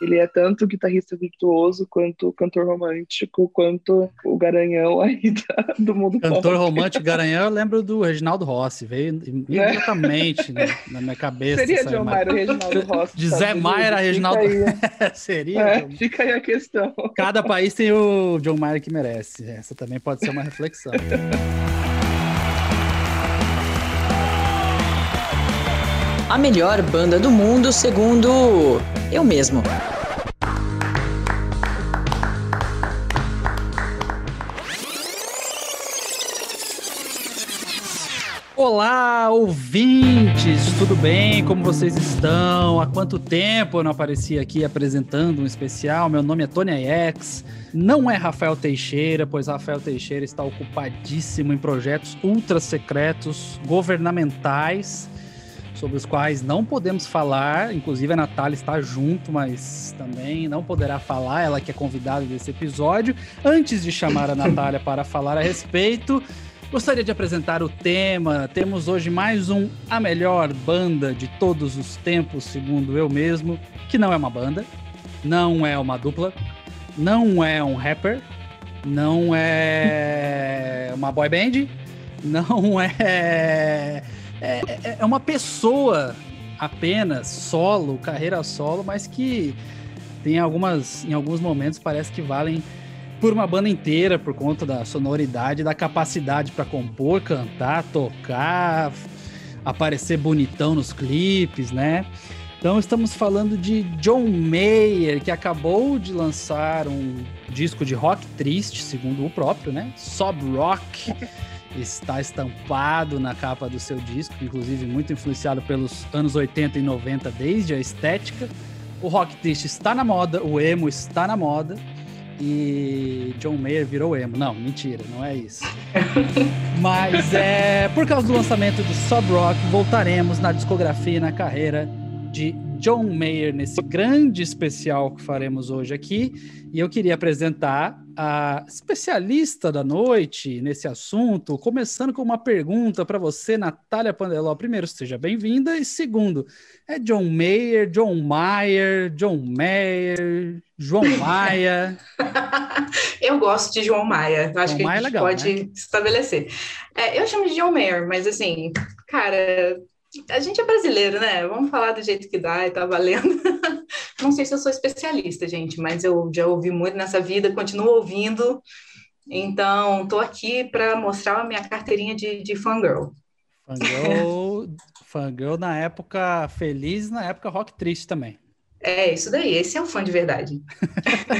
Ele é tanto guitarrista virtuoso, quanto cantor romântico, quanto o garanhão aí da, do mundo Cantor pop. romântico, garanhão, eu lembro do Reginaldo Rossi, veio imediatamente né? na, minha cabeça. Seria John Mayer o Reginaldo Rossi. De Zé Mayer a Reginaldo... Seria? É, fica aí a questão. Cada país tem o John Mayer que merece. Essa também pode ser uma reflexão. a melhor banda do mundo, segundo eu mesmo. Olá, ouvintes! Tudo bem? Como vocês estão? Há quanto tempo eu não aparecia aqui apresentando um especial? Meu nome é Tony X. Não é Rafael Teixeira, pois Rafael Teixeira está ocupadíssimo em projetos ultra secretos, governamentais sobre os quais não podemos falar. Inclusive, a Natália está junto, mas também não poderá falar, ela que é convidada desse episódio. Antes de chamar a Natália para falar a respeito, gostaria de apresentar o tema. Temos hoje mais um A Melhor Banda de Todos os Tempos, segundo eu mesmo, que não é uma banda, não é uma dupla, não é um rapper, não é uma boy band, não é é, é, é uma pessoa apenas, solo, carreira solo, mas que tem algumas, em alguns momentos parece que valem por uma banda inteira por conta da sonoridade, da capacidade para compor, cantar, tocar, aparecer bonitão nos clipes, né? Então estamos falando de John Mayer, que acabou de lançar um disco de rock triste, segundo o próprio, né? Sob Rock. está estampado na capa do seu disco, inclusive muito influenciado pelos anos 80 e 90 desde a estética. O rock triste está na moda, o emo está na moda e John Mayer virou emo. Não, mentira, não é isso. Mas é por causa do lançamento de Sub Rock, voltaremos na discografia e na carreira de John Mayer nesse grande especial que faremos hoje aqui. E eu queria apresentar a especialista da noite nesse assunto, começando com uma pergunta para você, Natália Pandeló. Primeiro, seja bem-vinda. E segundo, é John Mayer, John Mayer, John Mayer, João Maia? eu gosto de João Maia. Acho João que Maia a é gente legal, pode né? estabelecer. É, eu chamo de John Mayer, mas assim, cara a gente é brasileiro, né? Vamos falar do jeito que dá e tá valendo. Não sei se eu sou especialista, gente, mas eu já ouvi muito nessa vida, continuo ouvindo. Então, estou aqui para mostrar a minha carteirinha de, de fangirl. Fangirl, fangirl na época feliz, na época rock triste também. É, isso daí, esse é o fã de verdade.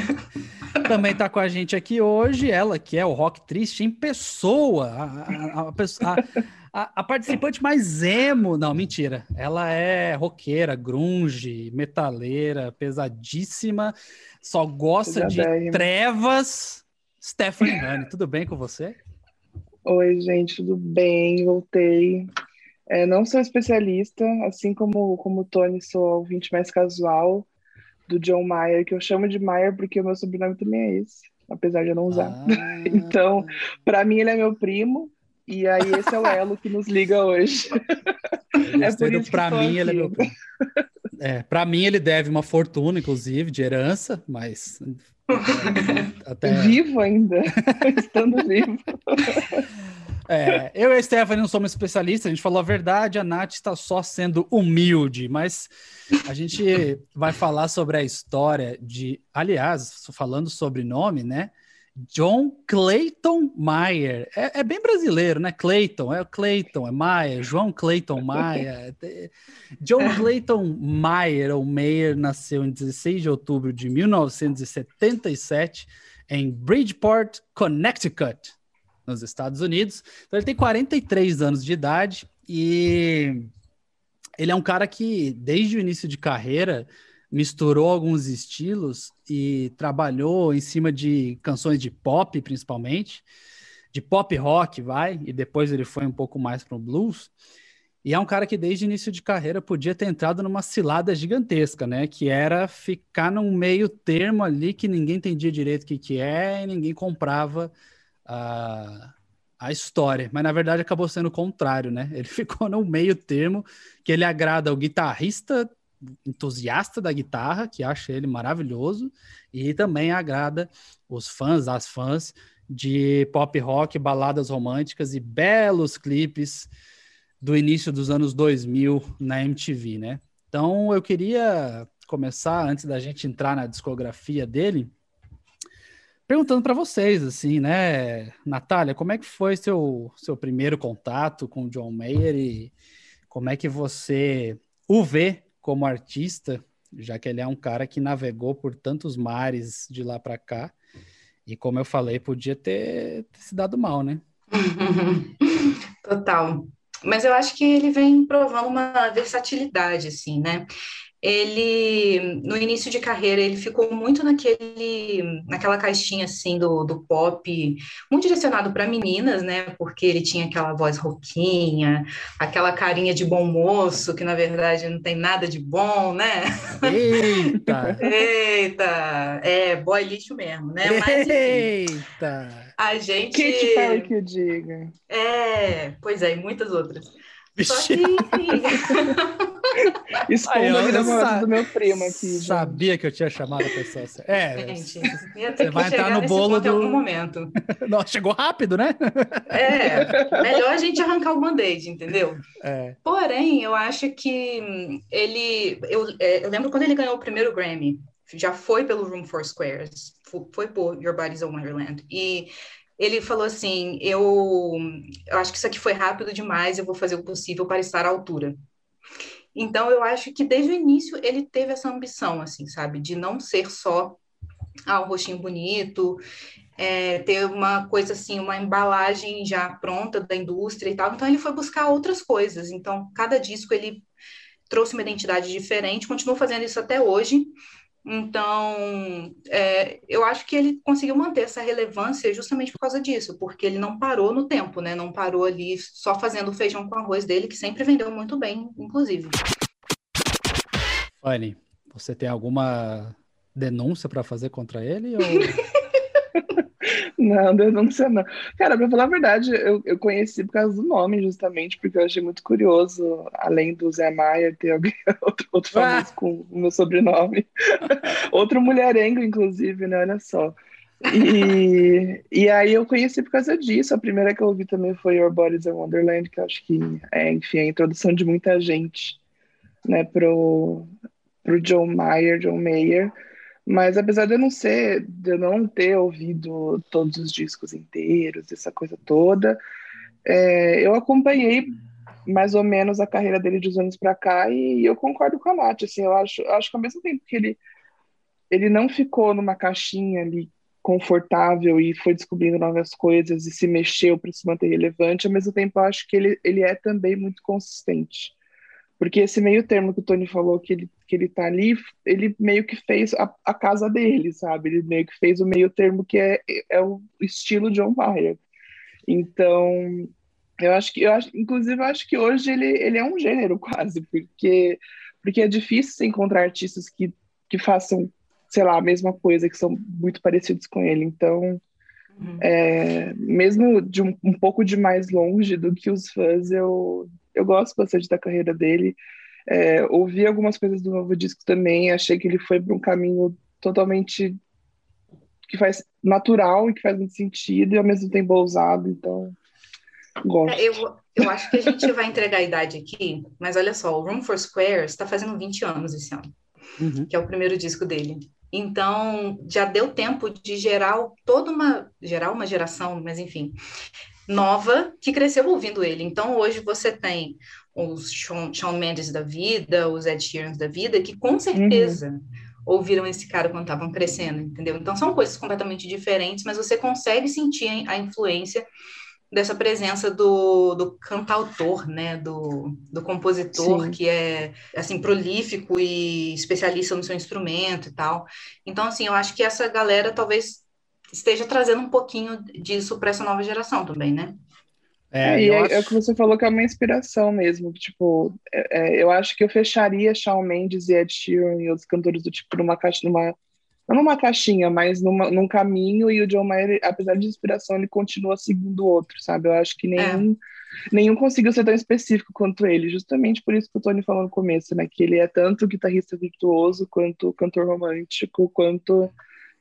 Também está com a gente aqui hoje, ela que é o rock triste em pessoa, a, a, a, a, a, participante mais emo, não, mentira. Ela é roqueira, grunge, metaleira, pesadíssima, só gosta de trevas. Stephanie Honey, tudo bem com você? Oi, gente, tudo bem? Voltei. É, não sou especialista, assim como, como o Tony, sou ouvinte mais casual do John Mayer, que eu chamo de Mayer porque o meu sobrenome também é esse, apesar de eu não usar. Ah. então, para mim, ele é meu primo, e aí esse é o elo que nos liga hoje. é por isso pra mim, ele é meu. É, para mim ele deve uma fortuna, inclusive, de herança, mas até... vivo ainda, estando vivo. É, eu e a Stephanie não somos especialistas, a gente falou a verdade, a Nath está só sendo humilde, mas a gente vai falar sobre a história de, aliás, falando sobre nome, né? John Clayton Mayer. É, é, bem brasileiro, né? Clayton, é Clayton, é Mayer, João Clayton Mayer. John Clayton Mayer, ou Mayer, nasceu em 16 de outubro de 1977 em Bridgeport, Connecticut, nos Estados Unidos. Então ele tem 43 anos de idade e ele é um cara que, desde o início de carreira, misturou alguns estilos e trabalhou em cima de canções de pop, principalmente, de pop rock, vai, e depois ele foi um pouco mais para o blues. E é um cara que desde o início de carreira podia ter entrado numa cilada gigantesca, né? Que era ficar num meio termo ali que ninguém entendia direito o que, que é e ninguém comprava a, a história. Mas na verdade acabou sendo o contrário, né? Ele ficou no meio termo que ele agrada o guitarrista entusiasta da guitarra, que acha ele maravilhoso, e também agrada os fãs, as fãs de pop rock, baladas românticas e belos clipes do início dos anos 2000 na MTV, né? Então eu queria começar antes da gente entrar na discografia dele, perguntando para vocês assim, né, Natália, como é que foi seu seu primeiro contato com o John Mayer e como é que você o vê como artista, já que ele é um cara que navegou por tantos mares de lá para cá? E como eu falei, podia ter, ter se dado mal, né? Total. Mas eu acho que ele vem provando uma versatilidade, assim, né? Ele no início de carreira ele ficou muito naquele naquela caixinha assim do, do pop muito direcionado para meninas né? Porque ele tinha aquela voz roquinha aquela carinha de bom moço que na verdade não tem nada de bom né? Eita! Eita! É boy lixo mesmo né? Mas enfim, eita! A gente que te fala que eu diga. É pois é e muitas outras só que, enfim. Esconda a vida amorosa do meu primo aqui. Sabia que eu tinha chamado a pessoa. É, gente, você vai entrar no bolo do. Em algum momento. Nossa, chegou rápido, né? É, melhor a gente arrancar o band-aid, entendeu? É. Porém, eu acho que ele. Eu, é, eu lembro quando ele ganhou o primeiro Grammy, já foi pelo Room for Squares, foi por Your Body's a Wonderland. E ele falou assim: eu, eu acho que isso aqui foi rápido demais, eu vou fazer o possível para estar à altura. Então, eu acho que desde o início ele teve essa ambição, assim, sabe, de não ser só ah, um rostinho bonito, é, ter uma coisa assim, uma embalagem já pronta da indústria e tal. Então, ele foi buscar outras coisas. Então, cada disco ele trouxe uma identidade diferente, continuou fazendo isso até hoje. Então, é, eu acho que ele conseguiu manter essa relevância justamente por causa disso, porque ele não parou no tempo, né? Não parou ali só fazendo o feijão com arroz dele, que sempre vendeu muito bem, inclusive. Fanny, você tem alguma denúncia para fazer contra ele? Ou... Não, denúncia não. Cara, pra falar a verdade, eu, eu conheci por causa do nome, justamente, porque eu achei muito curioso, além do Zé Maia, ter alguém, outro, outro famoso ah. com o meu sobrenome. outro mulherengo, inclusive, né? Olha só. E, e aí eu conheci por causa disso. A primeira que eu ouvi também foi Your Body's a Wonderland, que eu acho que é, enfim, a introdução de muita gente, né, pro, pro John Mayer, John Mayer. Mas apesar de eu não ser, de eu não ter ouvido todos os discos inteiros, essa coisa toda, é, eu acompanhei mais ou menos a carreira dele de uns anos para cá e, eu concordo com a Nath, assim, eu acho, acho que ao mesmo tempo que ele ele não ficou numa caixinha ali confortável e foi descobrindo novas coisas e se mexeu para se manter relevante, ao mesmo tempo eu acho que ele, ele é também muito consistente. Porque esse meio termo que o Tony falou que ele, que ele tá ali, ele meio que fez a, a casa dele, sabe? Ele meio que fez o meio termo que é, é o estilo John Mayer. Então, eu acho que, eu acho, inclusive, eu acho que hoje ele, ele é um gênero quase, porque, porque é difícil encontrar artistas que, que façam, sei lá, a mesma coisa, que são muito parecidos com ele. Então, uhum. é, mesmo de um, um pouco de mais longe do que os fãs, eu, eu gosto bastante da carreira dele. É, ouvi algumas coisas do novo disco também, achei que ele foi para um caminho totalmente que faz natural e que faz muito sentido e ao mesmo tempo ousado, então gosto. É, eu, eu acho que a gente vai entregar a idade aqui, mas olha só, o Room for Squares está fazendo 20 anos esse ano, uhum. que é o primeiro disco dele. Então, já deu tempo de gerar toda uma, gerar uma geração, mas enfim, nova que cresceu ouvindo ele. Então, hoje você tem os Shawn, Shawn Mendes da vida, os Ed Sheeran da vida, que com certeza uhum. ouviram esse cara quando estavam crescendo, entendeu? Então, são coisas completamente diferentes, mas você consegue sentir a influência dessa presença do, do cantautor, né, do, do compositor, Sim. que é, assim, prolífico e especialista no seu instrumento e tal. Então, assim, eu acho que essa galera talvez esteja trazendo um pouquinho disso para essa nova geração também, né? É, é, e é, acho... é, o que você falou que é uma inspiração mesmo. Tipo, é, é, eu acho que eu fecharia Shawn Mendes e Ed Sheeran e outros cantores do tipo numa caixa, numa não numa caixinha, mas numa, num caminho, e o John Mayer, apesar de inspiração, ele continua seguindo o outro, sabe? Eu acho que nenhum, é. nenhum conseguiu ser tão específico quanto ele, justamente por isso que o Tony falou no começo, né? Que ele é tanto guitarrista virtuoso, quanto cantor romântico, quanto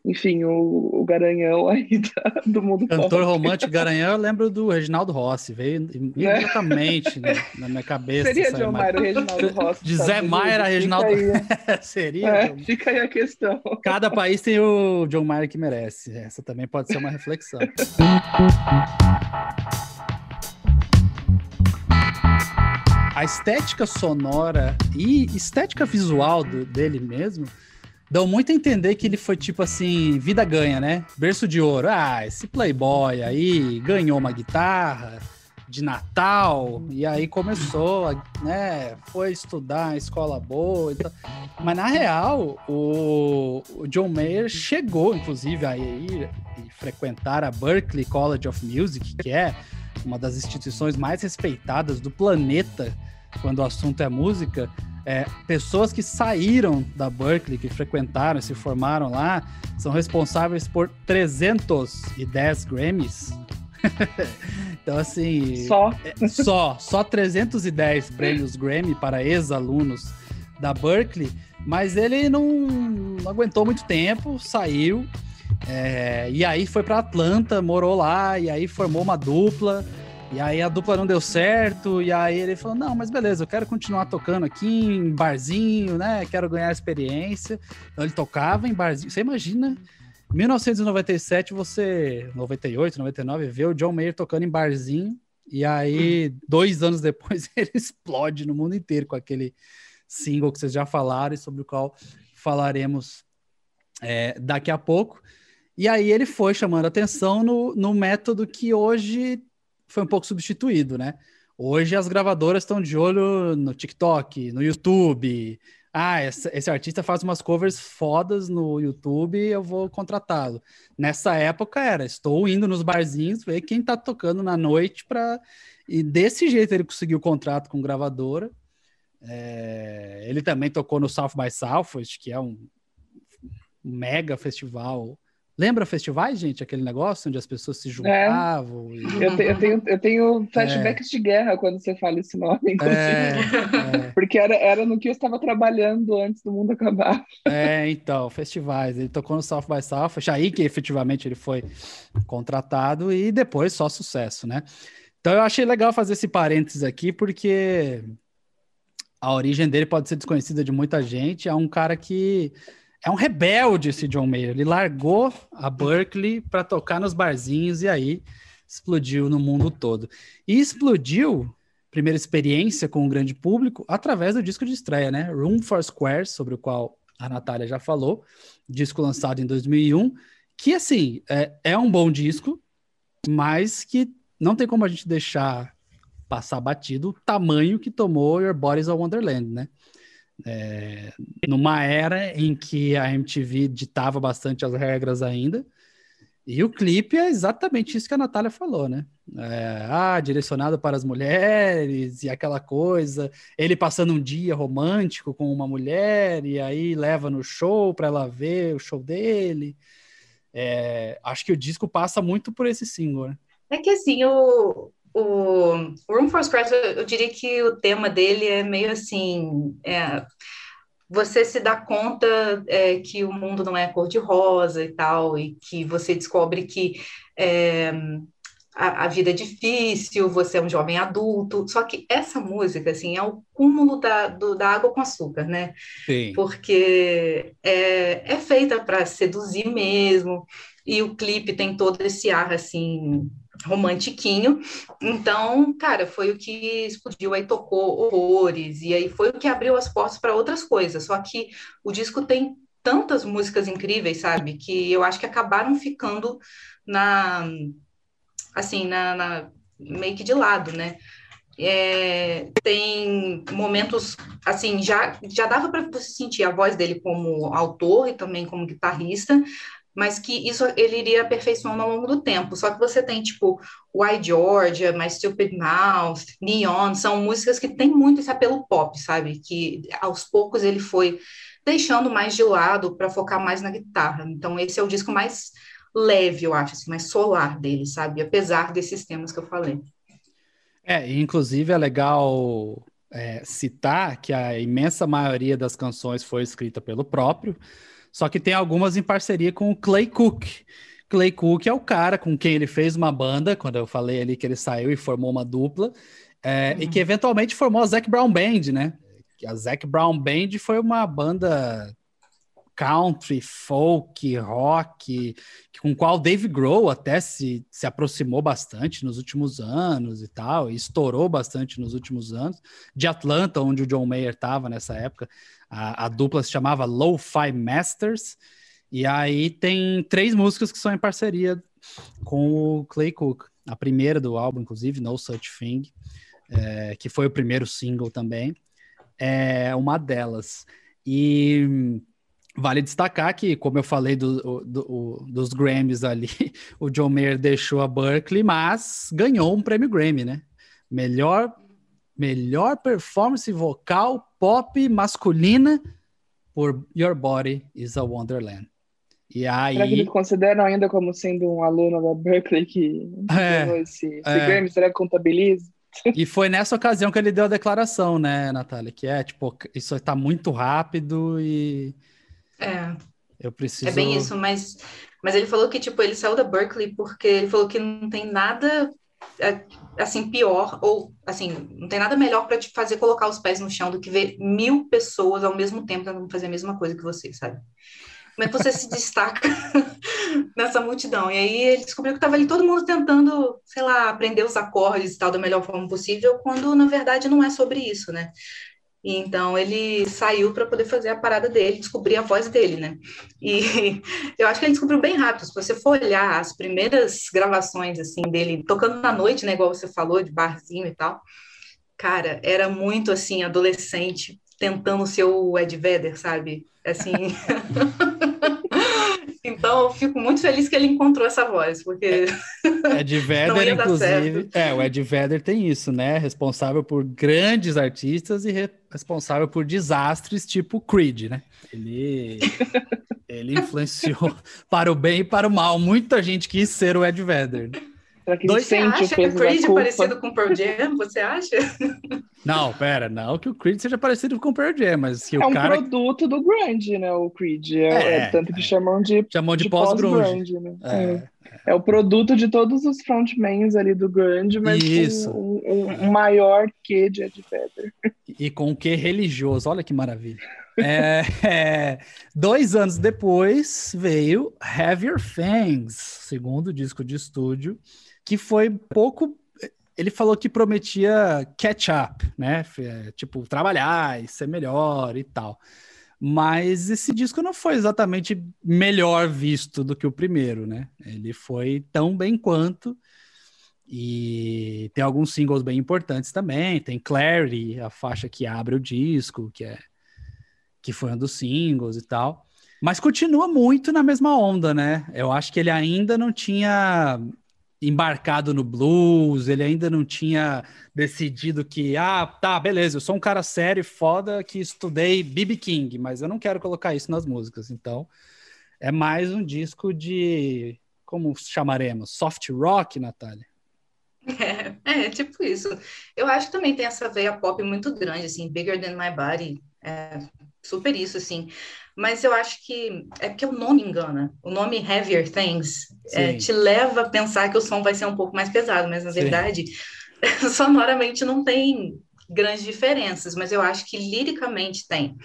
enfim, o, o Garanhão aí da, do mundo Cantor pop. romântico Garanhão, eu lembro do Reginaldo Rossi, veio imediatamente é. na, minha cabeça. Seria John Mayer o Reginaldo Rossi. De Zé Mayer a Reginaldo... Seria? É, fica aí a questão. Cada país tem o John Mayer que merece. Essa também pode ser uma reflexão. a estética sonora e estética visual do, dele mesmo dão muito a entender que ele foi tipo assim, vida ganha, né? Berço de ouro. Ah, esse playboy aí ganhou uma guitarra de Natal e aí começou, né? Foi estudar em escola boa. Então... Mas na real, o, o John Mayer chegou, inclusive, a ir e frequentar a Berklee College of Music, que é uma das instituições mais respeitadas do planeta quando o assunto é música é, pessoas que saíram da Berkeley, que frequentaram, se formaram lá, são responsáveis por 310 Grammys. então, assim. Só? É, só. Só 310 prêmios Grammy para ex-alunos da Berkeley. Mas ele não, não aguentou muito tempo, saiu. É, e aí foi para Atlanta, morou lá, e aí formou uma dupla. E aí a dupla não deu certo, e aí ele falou: não, mas beleza, eu quero continuar tocando aqui em barzinho, né? Quero ganhar experiência. Então ele tocava em barzinho. Você imagina, 1997, você, 98, 99, vê o John Mayer tocando em barzinho, e aí, dois anos depois, ele explode no mundo inteiro com aquele single que vocês já falaram e sobre o qual falaremos é, daqui a pouco. E aí ele foi chamando atenção no, no método que hoje foi um pouco substituído, né? Hoje as gravadoras estão de olho no TikTok, no YouTube. Ah, esse, artista faz umas covers fodas no YouTube, eu vou contratá-lo. Nessa época era, estou indo nos barzinhos ver quem tá tocando na noite para e desse jeito ele conseguiu o contrato com gravadora. É... ele também tocou no South by Southwest, que é um mega festival Lembra festivais, gente? Aquele negócio onde as pessoas se juntavam? É. E... Eu, te, eu, tenho, eu tenho flashbacks é. de guerra quando você fala esse nome, é, é. Porque era, era no que eu estava trabalhando antes do mundo acabar. É, então, festivais. Ele tocou no South by Southwest, aí que efetivamente ele foi contratado e depois só sucesso, né? Então eu achei legal fazer esse parênteses aqui, porque a origem dele pode ser desconhecida de muita gente. É um cara que é um rebelde esse John Mayer. Ele largou a Berkeley para tocar nos barzinhos e aí explodiu no mundo todo. E explodiu, primeira experiência com o grande público, através do disco de estreia, né? Room for Squares, sobre o qual a Natália já falou, disco lançado em 2001, que assim, é, é um bom disco, mas que não tem como a gente deixar passar batido o tamanho que tomou Your Body's a Wonderland, né? É, numa era em que a MTV ditava bastante as regras ainda. E o clipe é exatamente isso que a Natália falou, né? É, ah, direcionado para as mulheres e aquela coisa. Ele passando um dia romântico com uma mulher e aí leva no show para ela ver o show dele. É, acho que o disco passa muito por esse single. Né? É que assim, o, o Room for Scratch, eu, diria que o tema dele é meio assim, é, você se dá conta é, que o mundo não é cor-de-rosa e tal, e que você descobre que é, a, a, vida é difícil, você é um jovem adulto, só que essa música, assim, é o cúmulo da, do, da água com açúcar, né? Sim. Porque é, é feita para seduzir mesmo, e o clipe tem todo esse ar, assim, romantiquinho. Então, cara, foi o que explodiu, aí tocou horrores, e aí foi o que abriu as portas para outras coisas. Só que o disco tem tantas músicas incríveis, sabe, que eu acho que acabaram ficando na assim, na, na meio que de lado, né? É, tem momentos assim já já dava para você sentir a voz dele como autor e também como guitarrista mas que isso ele iria aperfeiçoando ao longo do tempo. Só que você tem, tipo, Why Georgia, My Stupid Mouth, Neon, são músicas que têm muito esse apelo pop, sabe? Que aos poucos ele foi deixando mais de lado para focar mais na guitarra. Então, esse é o disco mais leve, eu acho, assim, mais solar dele, sabe? Apesar desses temas que eu falei. É, inclusive é legal é, citar que a imensa maioria das canções foi escrita pelo próprio, só que tem algumas em parceria com o Clay Cook. Clay Cook é o cara com quem ele fez uma banda, quando eu falei ali que ele saiu e formou uma dupla, é, uhum. e que eventualmente formou a Zac Brown Band, né? A Zac Brown Band foi uma banda country, folk, rock, com qual Dave Grohl até se, se aproximou bastante nos últimos anos e tal, e estourou bastante nos últimos anos. De Atlanta, onde o John Mayer estava nessa época, a, a dupla se chamava Lo-Fi Masters, e aí tem três músicas que são em parceria com o Clay Cook. A primeira do álbum, inclusive, No Such Thing, é, que foi o primeiro single também, é uma delas. E Vale destacar que, como eu falei do, do, dos Grammys ali, o John Mayer deixou a Berkeley, mas ganhou um prêmio Grammy, né? Melhor, melhor performance vocal pop masculina por Your Body is a Wonderland. E aí... Será que eles consideram ainda como sendo um aluno da Berkeley que é, ganhou esse, esse é. Grammy? Será que contabiliza? E foi nessa ocasião que ele deu a declaração, né, Natália? Que é, tipo, isso está muito rápido e é. Eu preciso. É bem isso, mas, mas ele falou que, tipo, ele saiu da Berkeley porque ele falou que não tem nada assim pior ou assim não tem nada melhor para te fazer colocar os pés no chão do que ver mil pessoas ao mesmo tempo tentando fazer a mesma coisa que você, sabe? Como é que você se destaca nessa multidão? E aí ele descobriu que estava ali todo mundo tentando, sei lá, aprender os acordes e tal da melhor forma possível, quando na verdade não é sobre isso, né? E então ele saiu para poder fazer a parada dele, descobrir a voz dele, né? E eu acho que ele descobriu bem rápido. Se você for olhar as primeiras gravações assim dele tocando na noite, né, igual você falou de barzinho e tal, cara, era muito assim adolescente tentando ser o Ed Vedder, sabe? Assim. Então, eu fico muito feliz que ele encontrou essa voz, porque. É, Ed Vedder, inclusive. É, o Ed Vedder tem isso, né? Responsável por grandes artistas e re responsável por desastres tipo Creed, né? Ele. ele influenciou para o bem e para o mal. Muita gente quis ser o Ed Vedder. Será que Dois, você acha que o Creed é parecido com o Pearl Jam? Você acha? Não, pera, não que o Creed seja parecido com o Pearl Jam, mas que é o cara... É um produto do grunge, né, o Creed. É, é, é tanto que chamam de Chamam de, de pós-grunge. Pós né? É, é. é. o produto de todos os frontmans ali do grunge, mas Isso. com um, um, um maior que de Ed Vedder. E com o que religioso, olha que maravilha. É, é, dois anos depois veio Heavier Things, segundo disco de estúdio, que foi pouco. Ele falou que prometia catch up, né? Tipo, trabalhar e ser melhor e tal. Mas esse disco não foi exatamente melhor visto do que o primeiro, né? Ele foi tão bem quanto. E tem alguns singles bem importantes também. Tem Clarity, a faixa que abre o disco, que é que foi um dos singles e tal. Mas continua muito na mesma onda, né? Eu acho que ele ainda não tinha embarcado no blues, ele ainda não tinha decidido que, ah, tá, beleza, eu sou um cara sério e foda que estudei B.B. King, mas eu não quero colocar isso nas músicas. Então, é mais um disco de, como chamaremos, soft rock, Natália? É, é, tipo isso. Eu acho que também tem essa veia pop muito grande, assim, Bigger Than My Body, é super isso, assim. Mas eu acho que é porque o nome engana. O nome Heavier Things é, te leva a pensar que o som vai ser um pouco mais pesado, mas na Sim. verdade, sonoramente não tem grandes diferenças, mas eu acho que liricamente tem.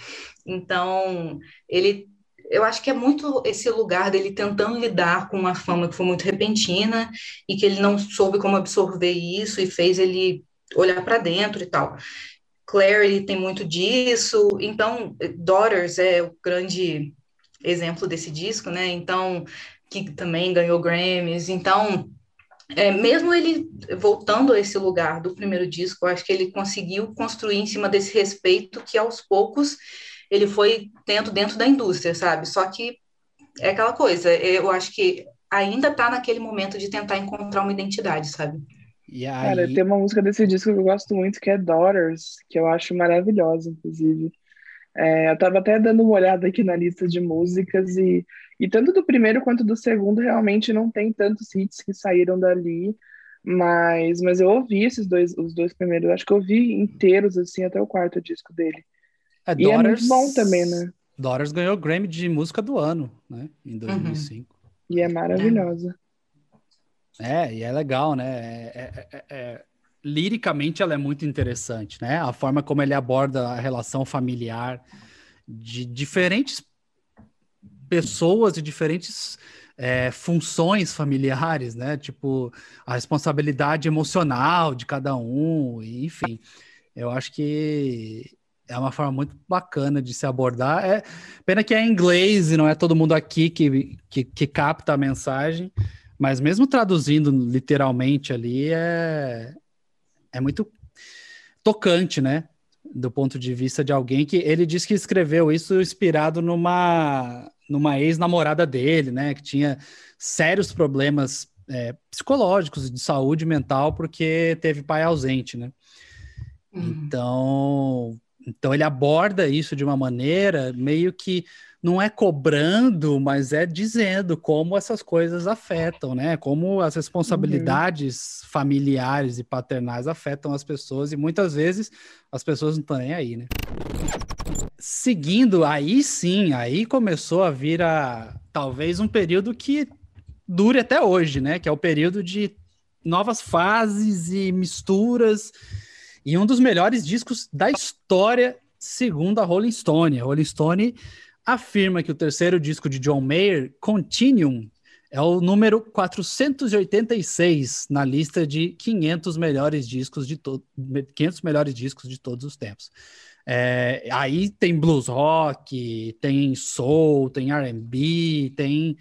Então, ele eu acho que é muito esse lugar dele tentando lidar com uma fama que foi muito repentina e que ele não soube como absorver isso e fez ele olhar para dentro e tal. Clarity tem muito disso, então Daughters é o grande exemplo desse disco, né? Então, que também ganhou Grammys. Então, é, mesmo ele voltando a esse lugar do primeiro disco, acho que ele conseguiu construir em cima desse respeito que aos poucos ele foi tendo dentro da indústria, sabe? Só que é aquela coisa, eu acho que ainda está naquele momento de tentar encontrar uma identidade, sabe? E aí... Cara, tem uma música desse disco que eu gosto muito, que é Daughters, que eu acho maravilhosa, inclusive. É, eu estava até dando uma olhada aqui na lista de músicas e, e tanto do primeiro quanto do segundo realmente não tem tantos hits que saíram dali, mas, mas eu ouvi esses dois, os dois primeiros, acho que eu ouvi inteiros assim até o quarto disco dele. É, e Daughters, é muito bom também, né? Daughters ganhou o Grammy de música do ano, né? Em 2005. Uhum. E é maravilhosa. É, e é legal, né? É, é, é, é liricamente ela é muito interessante, né? A forma como ele aborda a relação familiar de diferentes pessoas e diferentes é, funções familiares, né? Tipo, a responsabilidade emocional de cada um, enfim. Eu acho que é uma forma muito bacana de se abordar. É pena que é em inglês e não é todo mundo aqui que, que, que capta a mensagem, mas mesmo traduzindo literalmente ali é, é muito tocante, né? Do ponto de vista de alguém que ele disse que escreveu isso inspirado numa, numa ex-namorada dele, né? Que tinha sérios problemas é, psicológicos de saúde mental porque teve pai ausente, né? Uhum. Então, então ele aborda isso de uma maneira meio que não é cobrando, mas é dizendo como essas coisas afetam, né? Como as responsabilidades uhum. familiares e paternais afetam as pessoas e muitas vezes as pessoas não estão nem aí, né? Seguindo, aí sim, aí começou a vir a talvez um período que dure até hoje, né? Que é o período de novas fases e misturas e um dos melhores discos da história, segundo a Rolling Stone. A Rolling Stone afirma que o terceiro disco de John Mayer, Continuum, é o número 486 na lista de 500 melhores discos de 500 melhores discos de todos os tempos. É, aí tem blues rock, tem soul, tem R&B, tem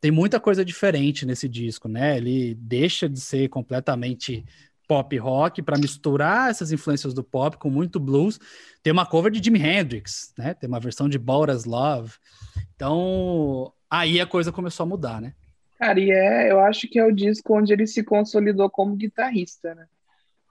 tem muita coisa diferente nesse disco, né? Ele deixa de ser completamente pop rock para misturar essas influências do pop com muito blues. Tem uma cover de Jimi Hendrix, né? Tem uma versão de Boras Love. Então, aí a coisa começou a mudar, né? Cara, e é, eu acho que é o disco onde ele se consolidou como guitarrista, né?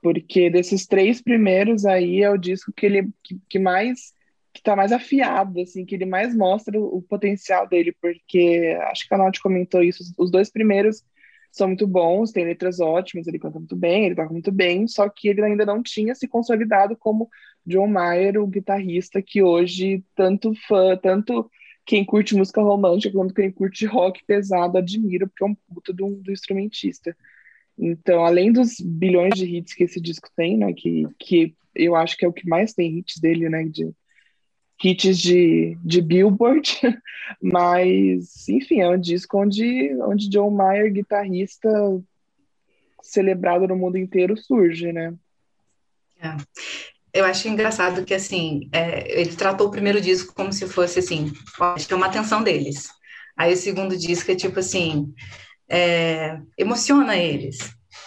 Porque desses três primeiros aí é o disco que ele que, que mais que tá mais afiado, assim, que ele mais mostra o, o potencial dele, porque acho que a Nath comentou isso, os dois primeiros são muito bons, tem letras ótimas, ele canta muito bem, ele toca muito bem, só que ele ainda não tinha se consolidado como John Mayer, o guitarrista que hoje tanto fã, tanto quem curte música romântica quanto quem curte rock pesado admira, porque é um puta do, do instrumentista. Então, além dos bilhões de hits que esse disco tem, né, que, que eu acho que é o que mais tem hits dele, né, de hits de, de Billboard, mas, enfim, é um disco onde, onde John Mayer, guitarrista celebrado no mundo inteiro, surge, né? É. Eu acho engraçado que, assim, é, ele tratou o primeiro disco como se fosse, assim, chama a atenção deles. Aí o segundo disco é tipo assim, é, emociona eles.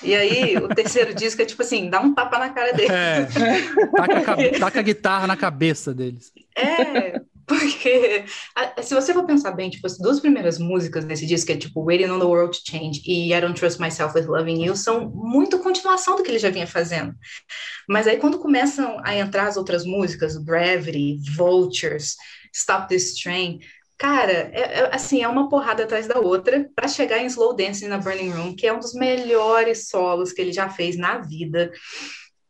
E aí, o terceiro disco é tipo assim, dá um tapa na cara deles. É, taca, a, taca a guitarra na cabeça deles. É, porque se você for pensar bem, tipo, as duas primeiras músicas desse disco, é tipo Waiting on the World to Change e I Don't Trust Myself with Loving You, são muito continuação do que ele já vinha fazendo. Mas aí quando começam a entrar as outras músicas, Gravity, Vultures, Stop This Train, Cara, é, é, assim, é uma porrada atrás da outra para chegar em Slow Dancing na Burning Room, que é um dos melhores solos que ele já fez na vida.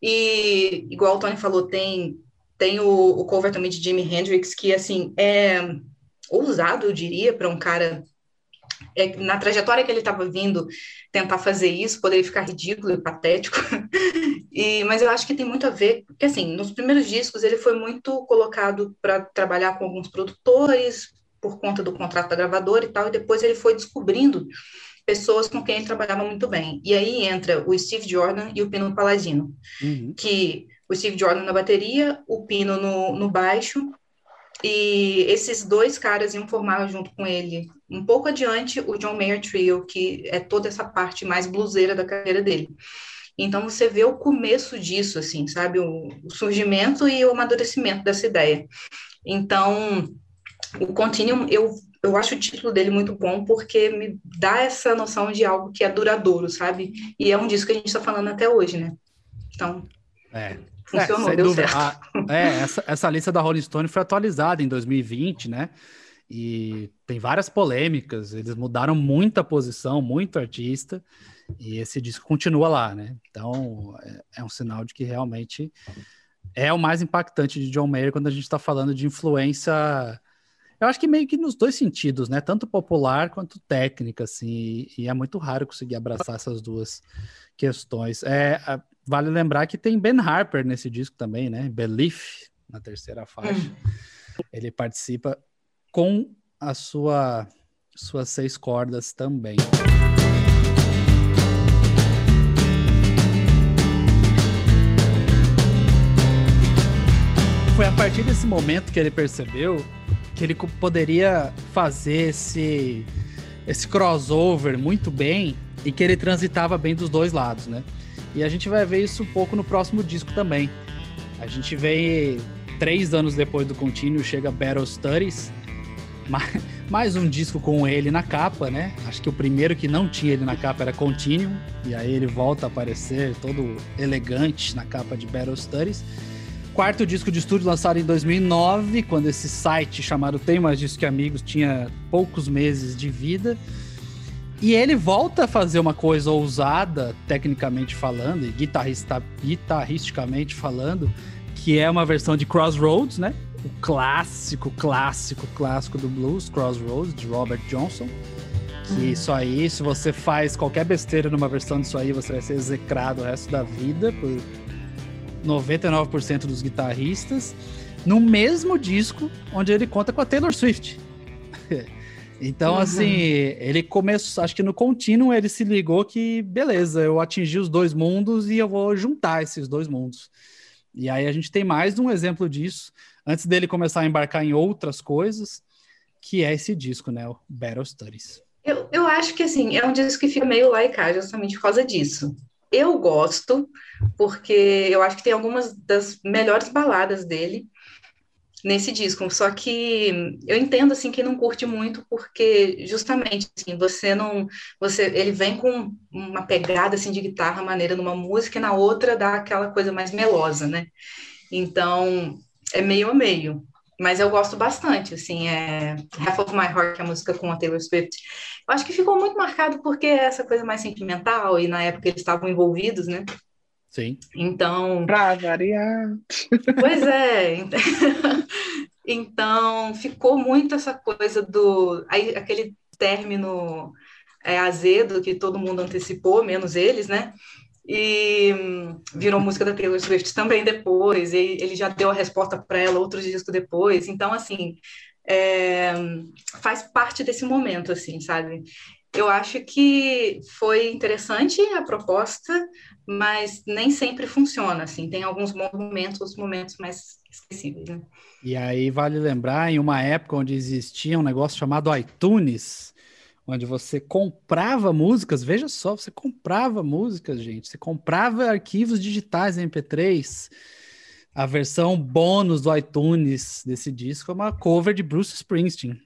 E, igual o Tony falou, tem, tem o, o cover também de Jimi Hendrix, que, assim, é ousado, eu diria, para um cara é, na trajetória que ele estava vindo tentar fazer isso, poderia ficar ridículo e patético. e, mas eu acho que tem muito a ver, porque assim, nos primeiros discos ele foi muito colocado para trabalhar com alguns produtores, por conta do contrato da gravadora e tal, e depois ele foi descobrindo pessoas com quem ele trabalhava muito bem. E aí entra o Steve Jordan e o Pino Palladino, uhum. que o Steve Jordan na bateria, o Pino no, no baixo, e esses dois caras iam formar junto com ele, um pouco adiante, o John Mayer Trio, que é toda essa parte mais bluseira da carreira dele. Então você vê o começo disso, assim, sabe? O, o surgimento e o amadurecimento dessa ideia. Então, o Continuum, eu, eu acho o título dele muito bom porque me dá essa noção de algo que é duradouro, sabe? E é um disco que a gente está falando até hoje, né? Então. É. funcionou, é, deu dúvida. certo. A, é, essa, essa lista da Rolling Stone foi atualizada em 2020, né? E tem várias polêmicas, eles mudaram muita posição, muito artista, e esse disco continua lá, né? Então é, é um sinal de que realmente é o mais impactante de John Mayer quando a gente está falando de influência. Eu acho que meio que nos dois sentidos, né? Tanto popular quanto técnica, assim, e é muito raro conseguir abraçar essas duas questões. É, vale lembrar que tem Ben Harper nesse disco também, né? Belief, na terceira faixa. Hum. Ele participa com a sua suas seis cordas também. Foi a partir desse momento que ele percebeu que ele poderia fazer esse esse crossover muito bem e que ele transitava bem dos dois lados, né? E a gente vai ver isso um pouco no próximo disco também. A gente vê três anos depois do Continuo chega Battle Studies, mais um disco com ele na capa, né? Acho que o primeiro que não tinha ele na capa era Continuum, e aí ele volta a aparecer todo elegante na capa de Battle Studies. Quarto disco de estúdio lançado em 2009, quando esse site chamado Tem Mais Disco que Amigos tinha poucos meses de vida. E ele volta a fazer uma coisa ousada, tecnicamente falando, e guitarrista, guitarristicamente falando, que é uma versão de Crossroads, né? o clássico, clássico, clássico do blues, Crossroads, de Robert Johnson. Que uhum. isso aí, se você faz qualquer besteira numa versão disso aí, você vai ser execrado o resto da vida por 99% dos guitarristas. No mesmo disco onde ele conta com a Taylor Swift. então, uhum. assim, ele começou, acho que no contínuo ele se ligou que, beleza, eu atingi os dois mundos e eu vou juntar esses dois mundos. E aí a gente tem mais um exemplo disso antes dele começar a embarcar em outras coisas, que é esse disco, né? O Battle Studies. Eu, eu acho que, assim, é um disco que fica meio lá e cá, justamente por causa disso. Eu gosto, porque eu acho que tem algumas das melhores baladas dele nesse disco, só que eu entendo assim que não curte muito porque justamente assim, você não você ele vem com uma pegada assim de guitarra maneira numa música e na outra dá aquela coisa mais melosa, né? Então, é meio a meio. Mas eu gosto bastante, assim, é Half of My Heart, que é a música com a Taylor Swift. Eu acho que ficou muito marcado porque é essa coisa mais sentimental, e na época eles estavam envolvidos, né? Sim. Então. Pra variar. Pois é. Então, ficou muito essa coisa do. Aí, aquele término é, azedo que todo mundo antecipou, menos eles, né? E hum, virou música da Taylor Swift também depois, ele já deu a resposta para ela outros discos depois, então, assim, é, faz parte desse momento, assim, sabe? Eu acho que foi interessante a proposta, mas nem sempre funciona, assim, tem alguns momentos, momentos mais esquecíveis, né? E aí vale lembrar, em uma época onde existia um negócio chamado iTunes, onde você comprava músicas, veja só, você comprava músicas, gente, você comprava arquivos digitais MP3. A versão bônus do iTunes desse disco é uma cover de Bruce Springsteen,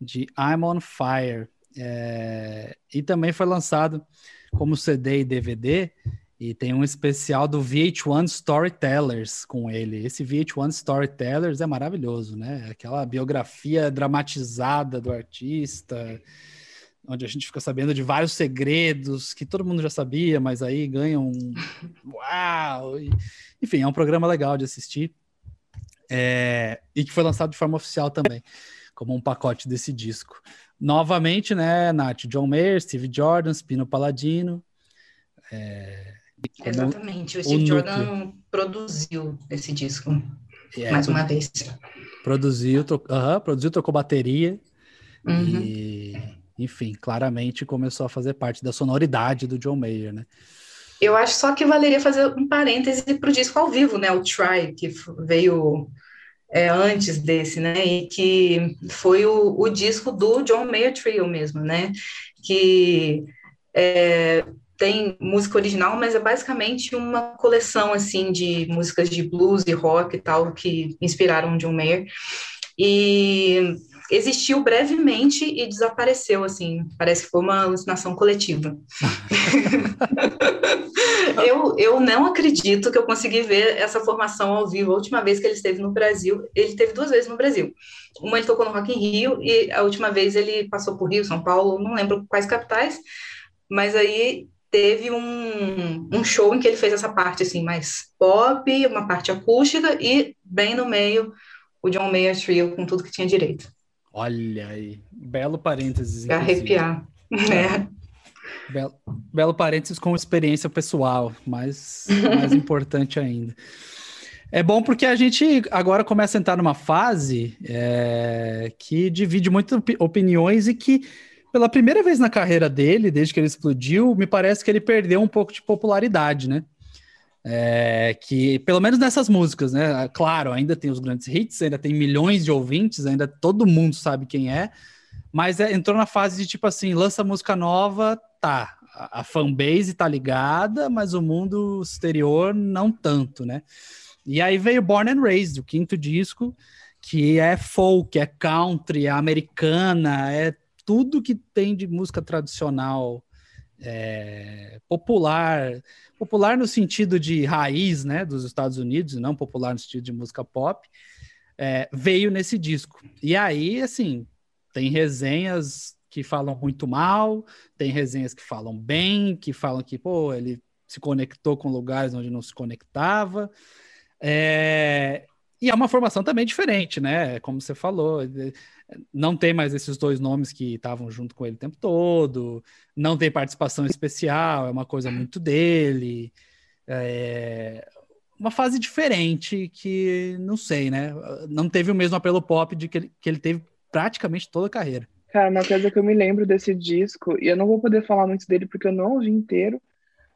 de I'm on Fire. É... E também foi lançado como CD e DVD e tem um especial do VH1 Storytellers com ele. Esse VH1 Storytellers é maravilhoso, né? Aquela biografia dramatizada do artista, onde a gente fica sabendo de vários segredos que todo mundo já sabia, mas aí ganha um. Uau! E, enfim, é um programa legal de assistir. É... E que foi lançado de forma oficial também, como um pacote desse disco. Novamente, né, Nath? John Mayer, Steve Jordan, Spino Paladino. É... Exatamente, o Steve o Jordan produziu esse disco, é, mais uma vez. Produziu, uhum, produziu, trocou bateria uhum. e, enfim, claramente começou a fazer parte da sonoridade do John Mayer, né? Eu acho só que valeria fazer um parêntese para o disco ao vivo, né? O Try, que veio é, antes desse, né? E que foi o, o disco do John Mayer Trio mesmo, né? Que é, tem música original, mas é basicamente uma coleção assim de músicas de blues e rock e tal que inspiraram John Mayer. E existiu brevemente e desapareceu, assim, parece que foi uma alucinação coletiva. eu, eu não acredito que eu consegui ver essa formação ao vivo. A última vez que ele esteve no Brasil, ele teve duas vezes no Brasil. Uma ele tocou no Rock in Rio e a última vez ele passou por Rio, São Paulo, não lembro quais capitais, mas aí teve um, um show em que ele fez essa parte assim mais pop, uma parte acústica e bem no meio o John Mayer Trio com tudo que tinha direito. Olha aí, belo parênteses. Pra arrepiar. É. Belo, belo parênteses com experiência pessoal, mas mais importante ainda. É bom porque a gente agora começa a entrar numa fase é, que divide muitas opiniões e que, pela primeira vez na carreira dele, desde que ele explodiu, me parece que ele perdeu um pouco de popularidade, né? É, que pelo menos nessas músicas, né? Claro, ainda tem os grandes hits, ainda tem milhões de ouvintes, ainda todo mundo sabe quem é, mas é, entrou na fase de tipo assim, lança música nova, tá. A, a fanbase tá ligada, mas o mundo exterior não tanto, né? E aí veio Born and Raised, o quinto disco, que é folk, é country, é americana, é tudo que tem de música tradicional é, popular, popular no sentido de raiz, né, dos Estados Unidos, não popular no sentido de música pop, é, veio nesse disco. E aí, assim, tem resenhas que falam muito mal, tem resenhas que falam bem, que falam que, pô, ele se conectou com lugares onde não se conectava. É... E é uma formação também diferente, né? Como você falou, não tem mais esses dois nomes que estavam junto com ele o tempo todo, não tem participação especial, é uma coisa muito dele. É... Uma fase diferente que, não sei, né? Não teve o mesmo apelo pop de que ele, que ele teve praticamente toda a carreira. Cara, uma coisa que eu me lembro desse disco, e eu não vou poder falar muito dele porque eu não ouvi inteiro,